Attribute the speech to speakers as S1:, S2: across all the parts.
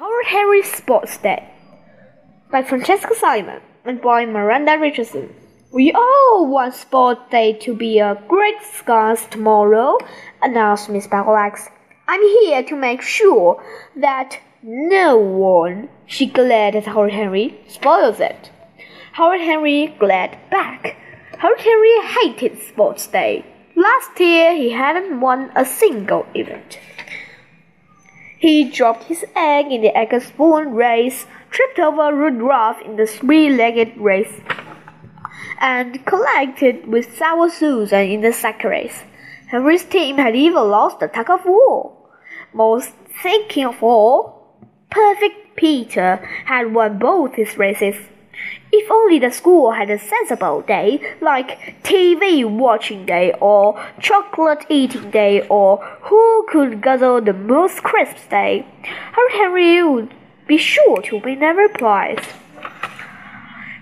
S1: Horrid Henry Sports Day by Francesca Simon and by Miranda Richardson. We all want Sports Day to be a great success tomorrow, announced Miss Battleaxe. I'm here to make sure that no one, she glared at Horrid Henry, spoils it. Horrid Henry glared back. Horrid Henry hated Sports Day. Last year he hadn't won a single event. He dropped his egg in the egg spoon race, tripped over Rude Ralph in the three-legged race, and collected with Sour Susan in the sack race. Henry's team had even lost the tug of war. Most thinking of all, Perfect Peter had won both his races. If only the school had a sensible day, like TV watching day or chocolate eating day or who could guzzle the most crisps day, Horrid Henry would be sure to win every prize.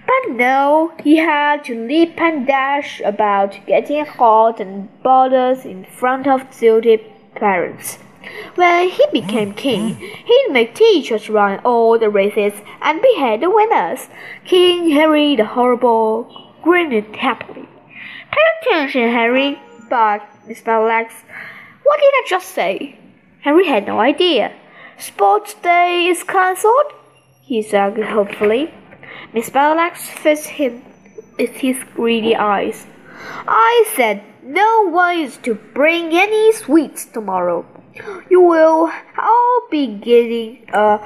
S1: But no, he had to leap and dash about getting hot and bothered in front of duty parents. When he became mm-hmm. king, he'd make teachers run all the races and behead the winners. King Harry the Horrible grinned happily. Pay attention, Harry, barked Miss Battleaxe. What did I just say? Harry had no idea. Sports Day is cancelled? he said hopefully. Miss Battleaxe fixed him with his greedy eyes. I said no one is to bring any sweets tomorrow. You will all be getting a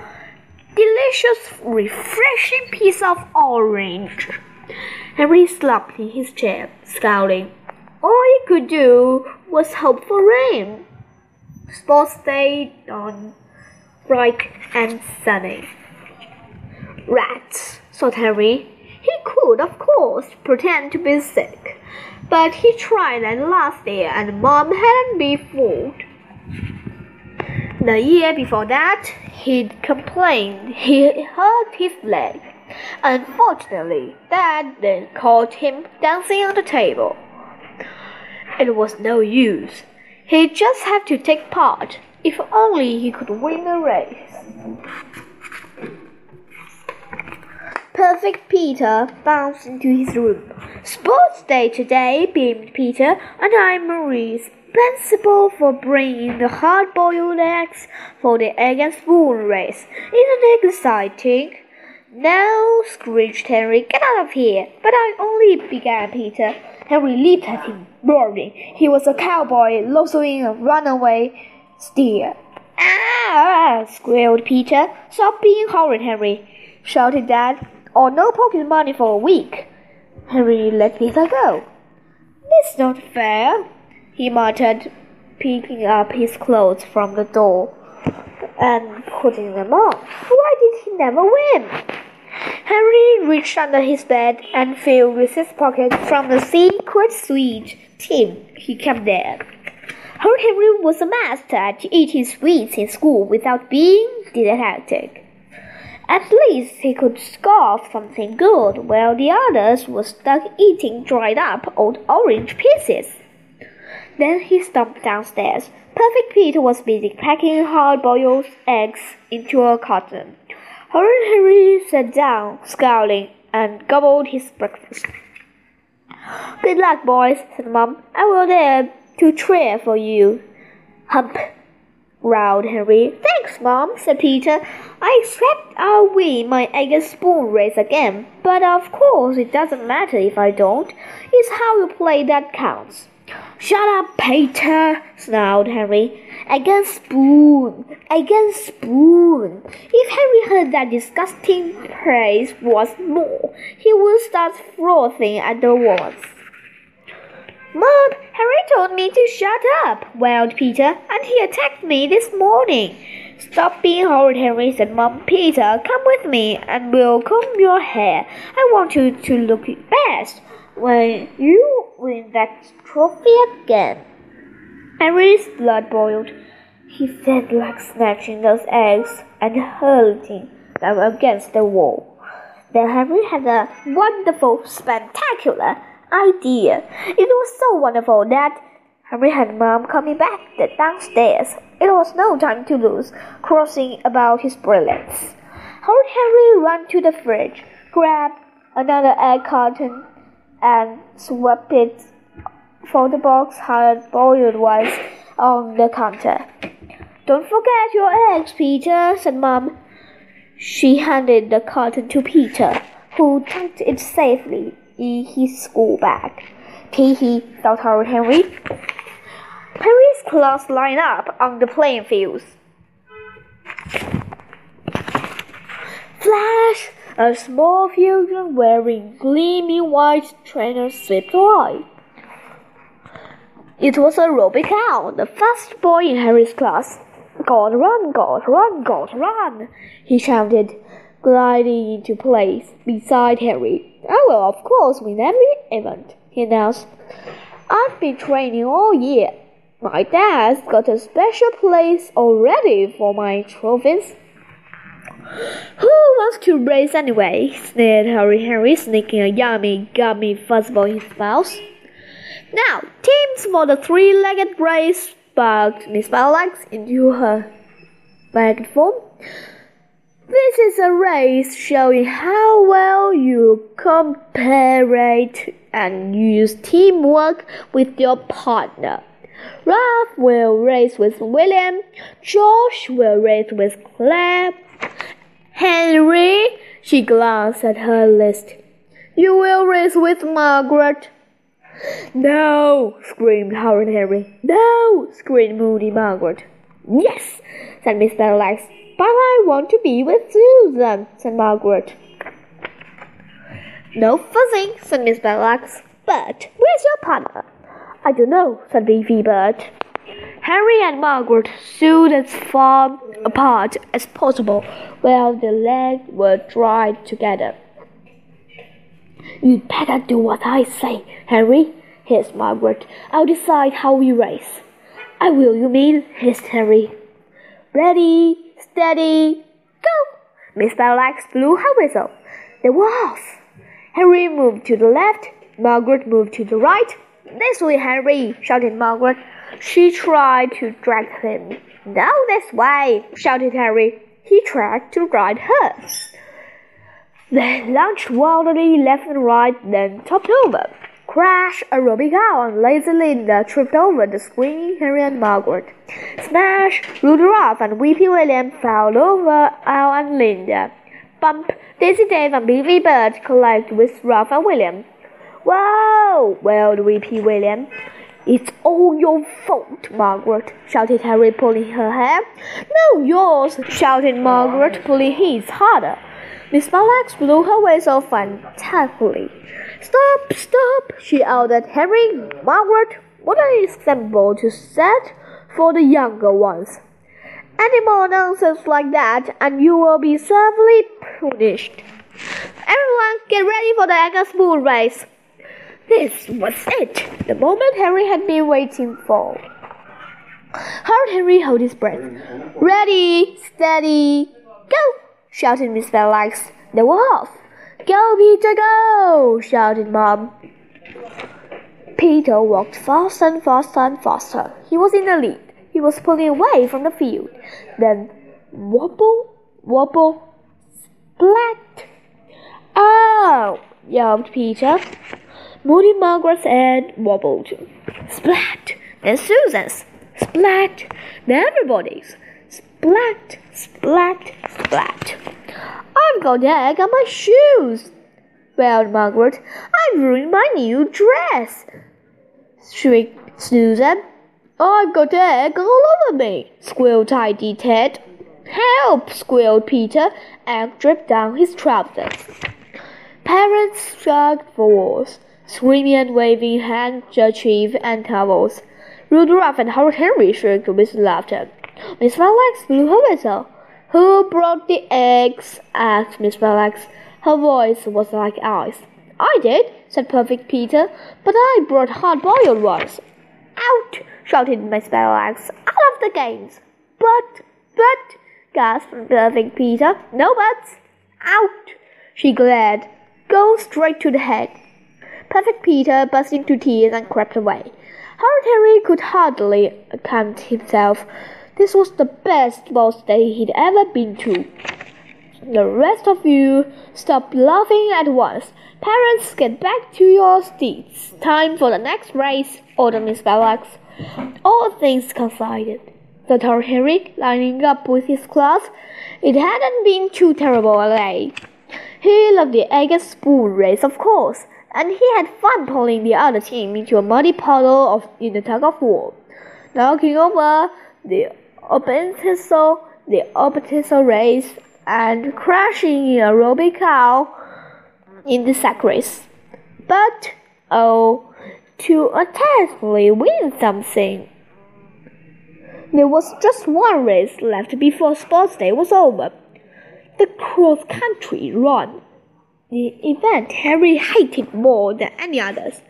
S1: delicious, refreshing piece of orange. Henry slumped in his chair, scowling. All he could do was hope for rain. Sports day dawned bright and sunny. Rats, thought Harry. He could, of course, pretend to be sick, but he tried that last year and Mom hadn't been fooled. The year before that, he'd complained he hurt his leg. Unfortunately, Dad then caught him dancing on the table. It was no use. He'd just have to take part, if only he could win the race. Perfect Peter bounced into his room. Sports day today, beamed Peter, and I'm responsible for bringing the hard-boiled eggs for the egg and spoon race. Isn't it exciting? No, screeched Henry, get out of here. But I only began, Peter. Henry leaped at him, roaring. He was a cowboy lassoing a runaway steer. Ah! squealed Peter. Stop being horrid, Henry, shouted Dad or no pocket money for a week. Henry let Peter go. That's not fair, he muttered, picking up his clothes from the door and putting them on. Why did he never win? Henry reached under his bed and filled with his pockets from the secret sweet tin he kept there. Horrid Henry was a master at eating sweets in school without being detected. At least he could scoff something good, while the others were stuck eating dried up old orange pieces. Then he stomped downstairs. Perfect Peter was busy packing hard boiled eggs into a carton. Hurry, Harry sat down, scowling, and gobbled his breakfast. Good luck, boys, said Mum. I will there to cheer for you. Hump, growled Henry. Thanks, Mom, said Peter. I expect I'll win my egg and spoon race again, but of course it doesn't matter if I don't. It's how you play that counts. Shut up, Peter, snarled. Egg and spoon, and spoon. If Henry heard that disgusting praise once more, he would start frothing at the words. Mom, Harry told me to shut up, wailed Peter, and he attacked me this morning. Stop being horrid, Henry, said Mom. Peter, come with me, and we'll comb your hair. I want you to look best when you win that trophy again. Henry's blood boiled. He felt like snatching those eggs and hurling them against the wall. Then Henry had a wonderful, spectacular idea. It was so wonderful that Henry had Mom coming back the downstairs It was no time to lose, crossing about his brilliance. Horrid Henry ran to the fridge, grabbed another egg carton, and swept it for the box hard boiled was on the counter. Don't forget your eggs, Peter, said Mum. She handed the carton to Peter, who tucked it safely in his school bag. Tee hee, thought Henry. Harry's class lined up on the playing fields. A small figure wearing gleaming white trainers slipped by. It was Aerobic Al, the fastest boy in Harry's class. God run, God run, God run! he shouted, gliding into place beside Harry. Oh, I will, of course, win every event, he announced. I've been training all year. My dad's got a special place already for my trophies. Who wants to race anyway? sneered Horrid Henry, sneaking a yummy, gummy fuzzball in his mouth. Now, teams for the three-legged race, barked Miss Battleaxe into her form. This is a race showing how well you cooperate and use teamwork with your partner. Ralph will race with William. Josh will race with Claire. Henry, she glanced at her list. You will race with Margaret. No, screamed Horrid Henry. No, screamed moody Margaret. Yes, said Miss Battleaxe. But I want to be with Susan, said Margaret. No fussing, said Miss Battleaxe. But where's your partner? I don't know, said Beefy Bert. Harry and Margaret stood as far apart as possible while their legs were tied together. You'd better do what I say, Harry, hissed Margaret. I'll decide how we race. I will, you mean, hissed Harry. Ready, steady, go! Miss Battleaxe blew her whistle. They were off. Harry moved to the left, Margaret moved to the right. This way, Harry, shouted Margaret. She tried to drag him. No, this way, shouted Harry. He tried to guide her. They launched wildly left and right, then topped over. Crash! Aerobic Al and Lazy Linda tripped over the screaming Harry and Margaret. Smash! Rude Ralph and Weepy William fell over Al and Linda. Bump! Dizzy Dave and Beefy Bert collided with Ralph and William. Whoa! wailed Weepy William. It's all your fault, Margaret, shouted Harry, pulling her hair. No, yours, shouted Margaret, pulling his harder. Miss Battleaxe blew her whistle fantastically. Stop, stop, she yelled at Harry. Margaret, what an example to set for the younger ones. Any more nonsense like that, and you will be severely punished. Everyone, get ready for the Egg Spoon race. This was it, the moment Harry had been waiting for. How did Henry hold his breath? Ready, steady, go! shouted Miss Battleaxe. They were off. Go, Peter, go! shouted Mom. Peter walked faster and faster and faster. He was in the lead. He was pulling away from the field. Then, wobble, wobble, splat. Oh! yelped Peter. Moody Margaret's head wobbled. Splat! Then Susan's. Splat! Then everybody's. Splat! Splat! Splat! I've got egg on my shoes! wailed Margaret. I've ruined my new dress! shrieked Susan. I've got egg all over me! squealed Tidy Ted. Help! squealed Peter. Egg dripped down his trousers. Parents shrugged forwards screaming and waving handkerchiefs and towels. Rude Ralph and Horrid Henry shrieked with laughter. Miss Battleaxe blew her whistle. Who brought the eggs? asked Miss Battleaxe. Her voice was like ice. I did, said Perfect Peter, but I brought hard-boiled ones. Out! shouted Miss Battleaxe. I love the games. But, but, gasped Perfect Peter. No buts. Out! She glared. Go straight to the head. Perfect Peter burst into tears and crept away. Henry could hardly account himself This was the best sports day he'd ever been to. The rest of you stop laughing at once. Parents, get back to your seats. Time for the next race, ordered Miss Battleaxe. All things considered, thought Harry, lining up with his class. It hadn't been too terrible a day. He loved the and spoon race, of course, and he had fun pulling the other team into a muddy puddle of, in the tug of war, knocking over the obstacle, the obstacle race, and crashing in Aerobic Al in the sack race. But, oh, to attemptly win something. There was just one race left before sports day was over. The cross country run. The event Harry hated more than any others.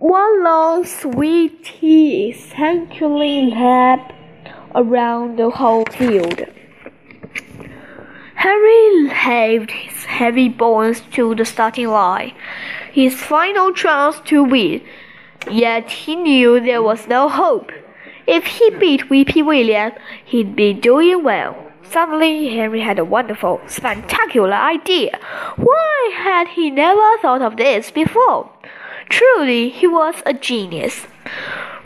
S1: One long, sweet tea essentially lap around the whole field. Harry heaved his heavy bones to the starting line, his final chance to win. Yet he knew there was no hope. If he beat Weepy William, he'd be doing well. Suddenly, Henry had a wonderful, spectacular idea. Why had he never thought of this before? Truly, he was a genius.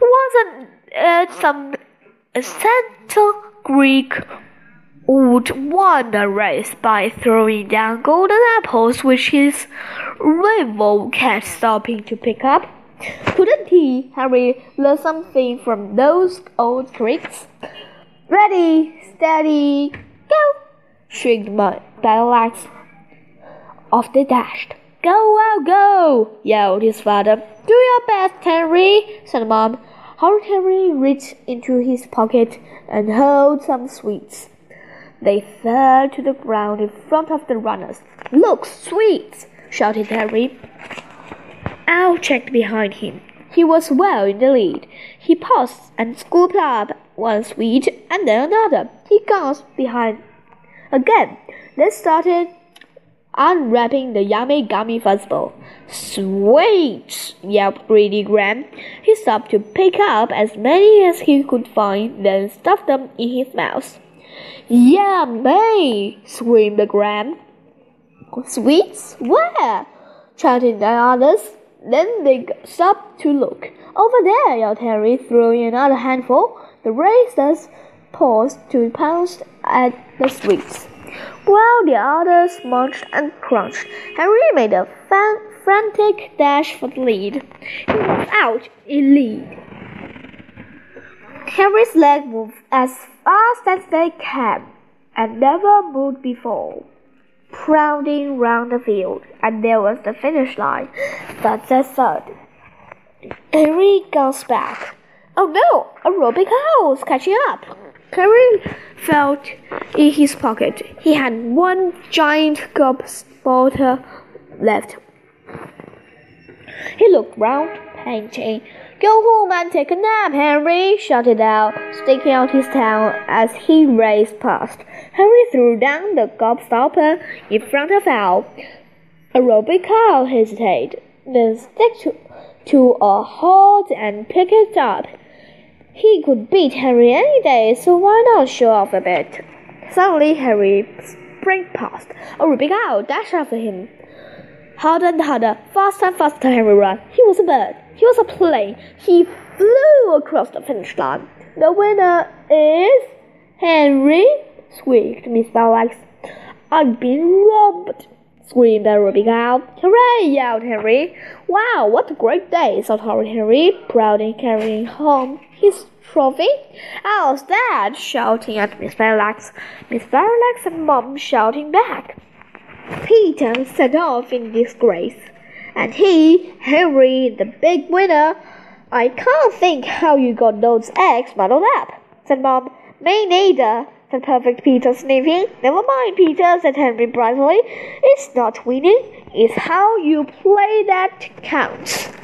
S1: Wasn't it some essential Greek would won the race by throwing down golden apples which his rival kept stopping to pick up. Couldn't he, Harry, learn something from those old tricks? Ready, steady, go! shrieked Battleaxe. Off they dashed. Go, out, go! yelled his father. Do your best, Henry, said Mom. Horrid Henry reached into his pocket and held some sweets. They fell to the ground in front of the runners. Look, sweets! shouted Harry. Al checked behind him. He was well in the lead. He paused and scooped up one sweet and then another. He gasped behind again, then started unwrapping the yummy gummy fuzzball. Sweet! yelped Greedy Graham. He stopped to pick up as many as he could find, then stuffed them in his mouth. Yummy! screamed Graham. Sweets? Where? shouted the others. Then they stopped to look. Over there, yelled Harry, throwing another handful. The racers paused to pounce at the sweets. While the others munched and crunched, Harry made a frantic dash for the lead. He was out in lead. Harry's leg moved as fast as they can, and never moved before. Crowding round the field, and there was the finish line. But the thud. Harry goes back. Oh no! Aerobic Al is catching up. Harry felt in his pocket. He had one giant gobstoppers left. He looked round, panting. Go home and take a nap, Henry, shouted out, sticking out his tail as he raced past. Henry threw down the gobstopper in front of Al. Aerobic Al hesitated, then stuck to, to a halt and picked it up. He could beat Henry any day, so why not show off a bit? Suddenly, Harry sprang past. Aerobic Al dashed after him. Harder and harder, faster and faster Henry ran. He was a bird. He was a plane. He flew across the finish line. The winner is Henry, squeaked Miss Battleaxe. I've been robbed, screamed rowing cow. Hooray! yelled Henry. Wow, what a great day, thought Henry, proudly carrying home his trophy. Oh, How's that? shouting at Miss Battleaxe. Miss Battleaxe and Mom shouting back. Peter set off in disgrace. And he, Henry, the big winner, I can't think how you got those eggs muddled up, said Mom. Me neither, said Perfect Peter, sniffing. Never mind, Peter, said Henry brightly. It's not winning, it's how you play that counts.